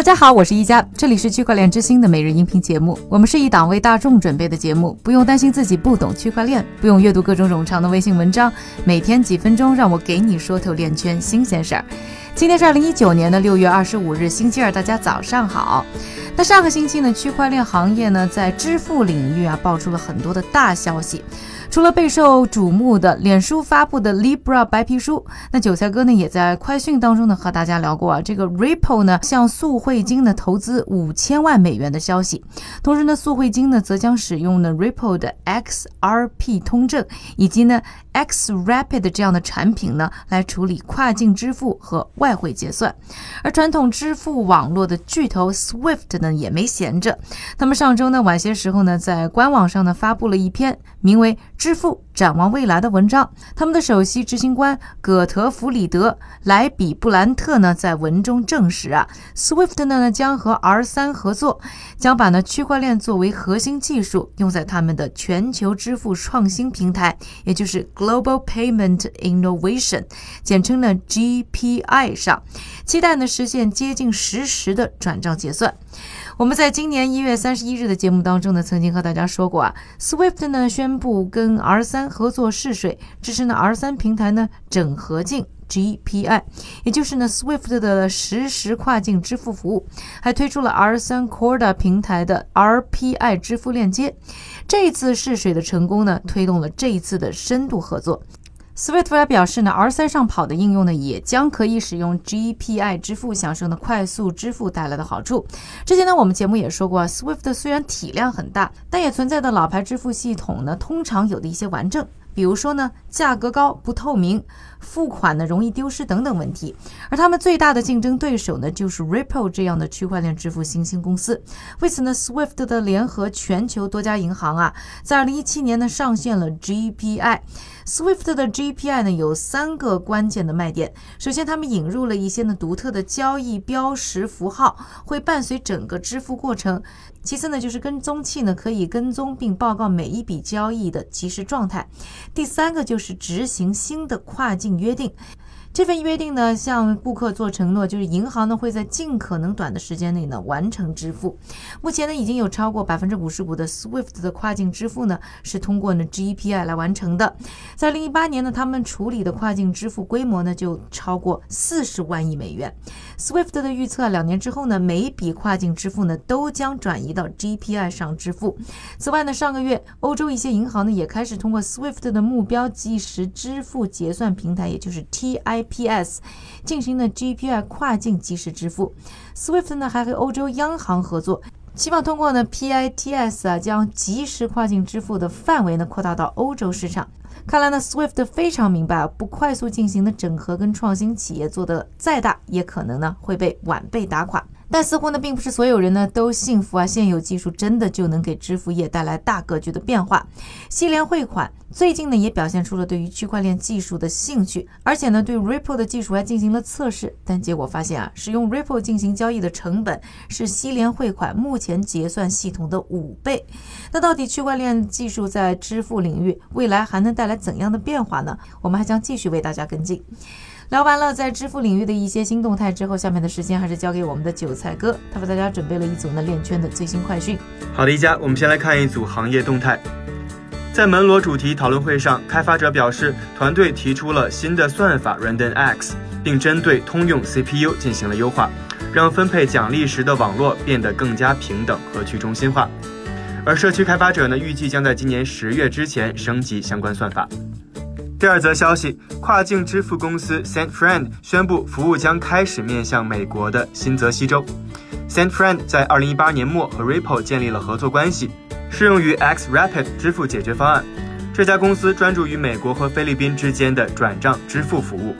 大家好，我是一加，这里是区块链之星的每日音频节目。我们是一档为大众准备的节目，不用担心自己不懂区块链，不用阅读各种冗长的微信文章，每天几分钟，让我给你说透链圈新鲜事儿。今天是二零一九年的六月二十五日，星期二，大家早上好。那上个星期呢，区块链行业呢在支付领域啊爆出了很多的大消息。除了备受瞩目的脸书发布的 Libra 白皮书，那韭菜哥呢也在快讯当中呢和大家聊过啊，这个 Ripple 呢向速汇金呢投资五千万美元的消息。同时呢，速汇金呢则将使用呢 Ripple 的 XRP 通证以及呢 X Rapid 这样的产品呢来处理跨境支付和外汇结算。而传统支付网络的巨头 Swift 呢也没闲着，他们上周呢晚些时候呢在官网上呢发布了一篇名为。支付展望未来的文章，他们的首席执行官葛特弗里德莱比布兰特呢，在文中证实啊，Swift 呢将和 R 三合作，将把呢区块链作为核心技术用在他们的全球支付创新平台，也就是 Global Payment Innovation，简称呢 GPI 上，期待呢实现接近实时的转账结算。我们在今年一月三十一日的节目当中呢，曾经和大家说过啊，Swift 呢宣布跟 R 三合作试水，支持呢 R 三平台呢整合进 GPI，也就是呢 Swift 的实时跨境支付服务，还推出了 R 三 Corda 平台的 RPI 支付链接。这一次试水的成功呢，推动了这一次的深度合作。Swift 还表示呢，R3 上跑的应用呢，也将可以使用 GPI 支付，享受呢快速支付带来的好处。之前呢，我们节目也说过，Swift 虽然体量很大，但也存在的老牌支付系统呢，通常有的一些顽症。比如说呢，价格高、不透明、付款呢容易丢失等等问题。而他们最大的竞争对手呢，就是 Ripple 这样的区块链支付新兴公司。为此呢，Swift 的联合全球多家银行啊，在2017年呢上线了 GPI。Swift 的 GPI 呢有三个关键的卖点。首先，他们引入了一些呢独特的交易标识符号，会伴随整个支付过程。其次呢，就是跟踪器呢可以跟踪并报告每一笔交易的即时状态。第三个就是执行新的跨境约定。这份约定呢，向顾客做承诺，就是银行呢会在尽可能短的时间内呢完成支付。目前呢，已经有超过百分之五十五的 SWIFT 的跨境支付呢是通过呢 GPI 来完成的。在二零一八年呢，他们处理的跨境支付规模呢就超过四十万亿美元。SWIFT 的预测，两年之后呢，每一笔跨境支付呢都将转移到 GPI 上支付。此外呢，上个月欧洲一些银行呢也开始通过 SWIFT 的目标即时支付结算平台，也就是 TI。P.S. 进行的 GPI 跨境即时支付，Swift 呢还和欧洲央行合作，希望通过呢 PITS 啊将即时跨境支付的范围呢扩大到欧洲市场。看来呢 Swift 非常明白，不快速进行的整合跟创新，企业做的再大，也可能呢会被晚辈打垮。但似乎呢，并不是所有人呢都信服啊，现有技术真的就能给支付业带来大格局的变化。西联汇款最近呢也表现出了对于区块链技术的兴趣，而且呢对 Ripple 的技术还进行了测试，但结果发现啊，使用 Ripple 进行交易的成本是西联汇款目前结算系统的五倍。那到底区块链技术在支付领域未来还能带来怎样的变化呢？我们还将继续为大家跟进。聊完了在支付领域的一些新动态之后，下面的时间还是交给我们的韭菜哥，他为大家准备了一组呢链圈的最新快讯。好的，一家，我们先来看一组行业动态。在门罗主题讨论会上，开发者表示，团队提出了新的算法 Random X，并针对通用 CPU 进行了优化，让分配奖励时的网络变得更加平等和去中心化。而社区开发者呢，预计将在今年十月之前升级相关算法。第二则消息，跨境支付公司 SendFriend 宣布，服务将开始面向美国的新泽西州。SendFriend 在2018年末和 Ripple 建立了合作关系，适用于 XRapid 支付解决方案。这家公司专注于美国和菲律宾之间的转账支付服务。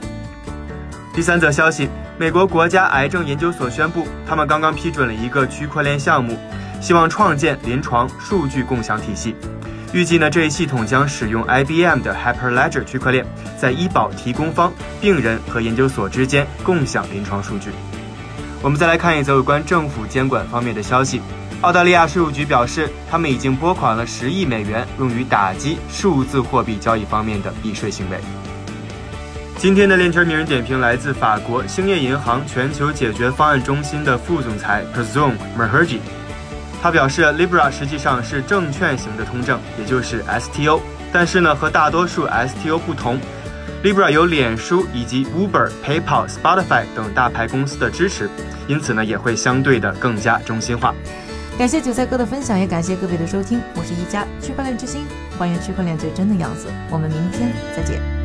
第三则消息，美国国家癌症研究所宣布，他们刚刚批准了一个区块链项目，希望创建临床数据共享体系。预计呢，这一系统将使用 IBM 的 Hyperledger 区块链，在医保提供方、病人和研究所之间共享临床数据。我们再来看一则有关政府监管方面的消息。澳大利亚税务局表示，他们已经拨款了十亿美元，用于打击数字货币交易方面的避税行为。今天的链圈名人点评来自法国兴业银行全球解决方案中心的副总裁 Presume Merherji。他表示，Libra 实际上是证券型的通证，也就是 STO。但是呢，和大多数 STO 不同，Libra 有脸书以及 Uber、PayPal、Spotify 等大牌公司的支持，因此呢，也会相对的更加中心化。感谢韭菜哥的分享，也感谢各位的收听。我是一加区块链之星，还原区块链最真的样子。我们明天再见。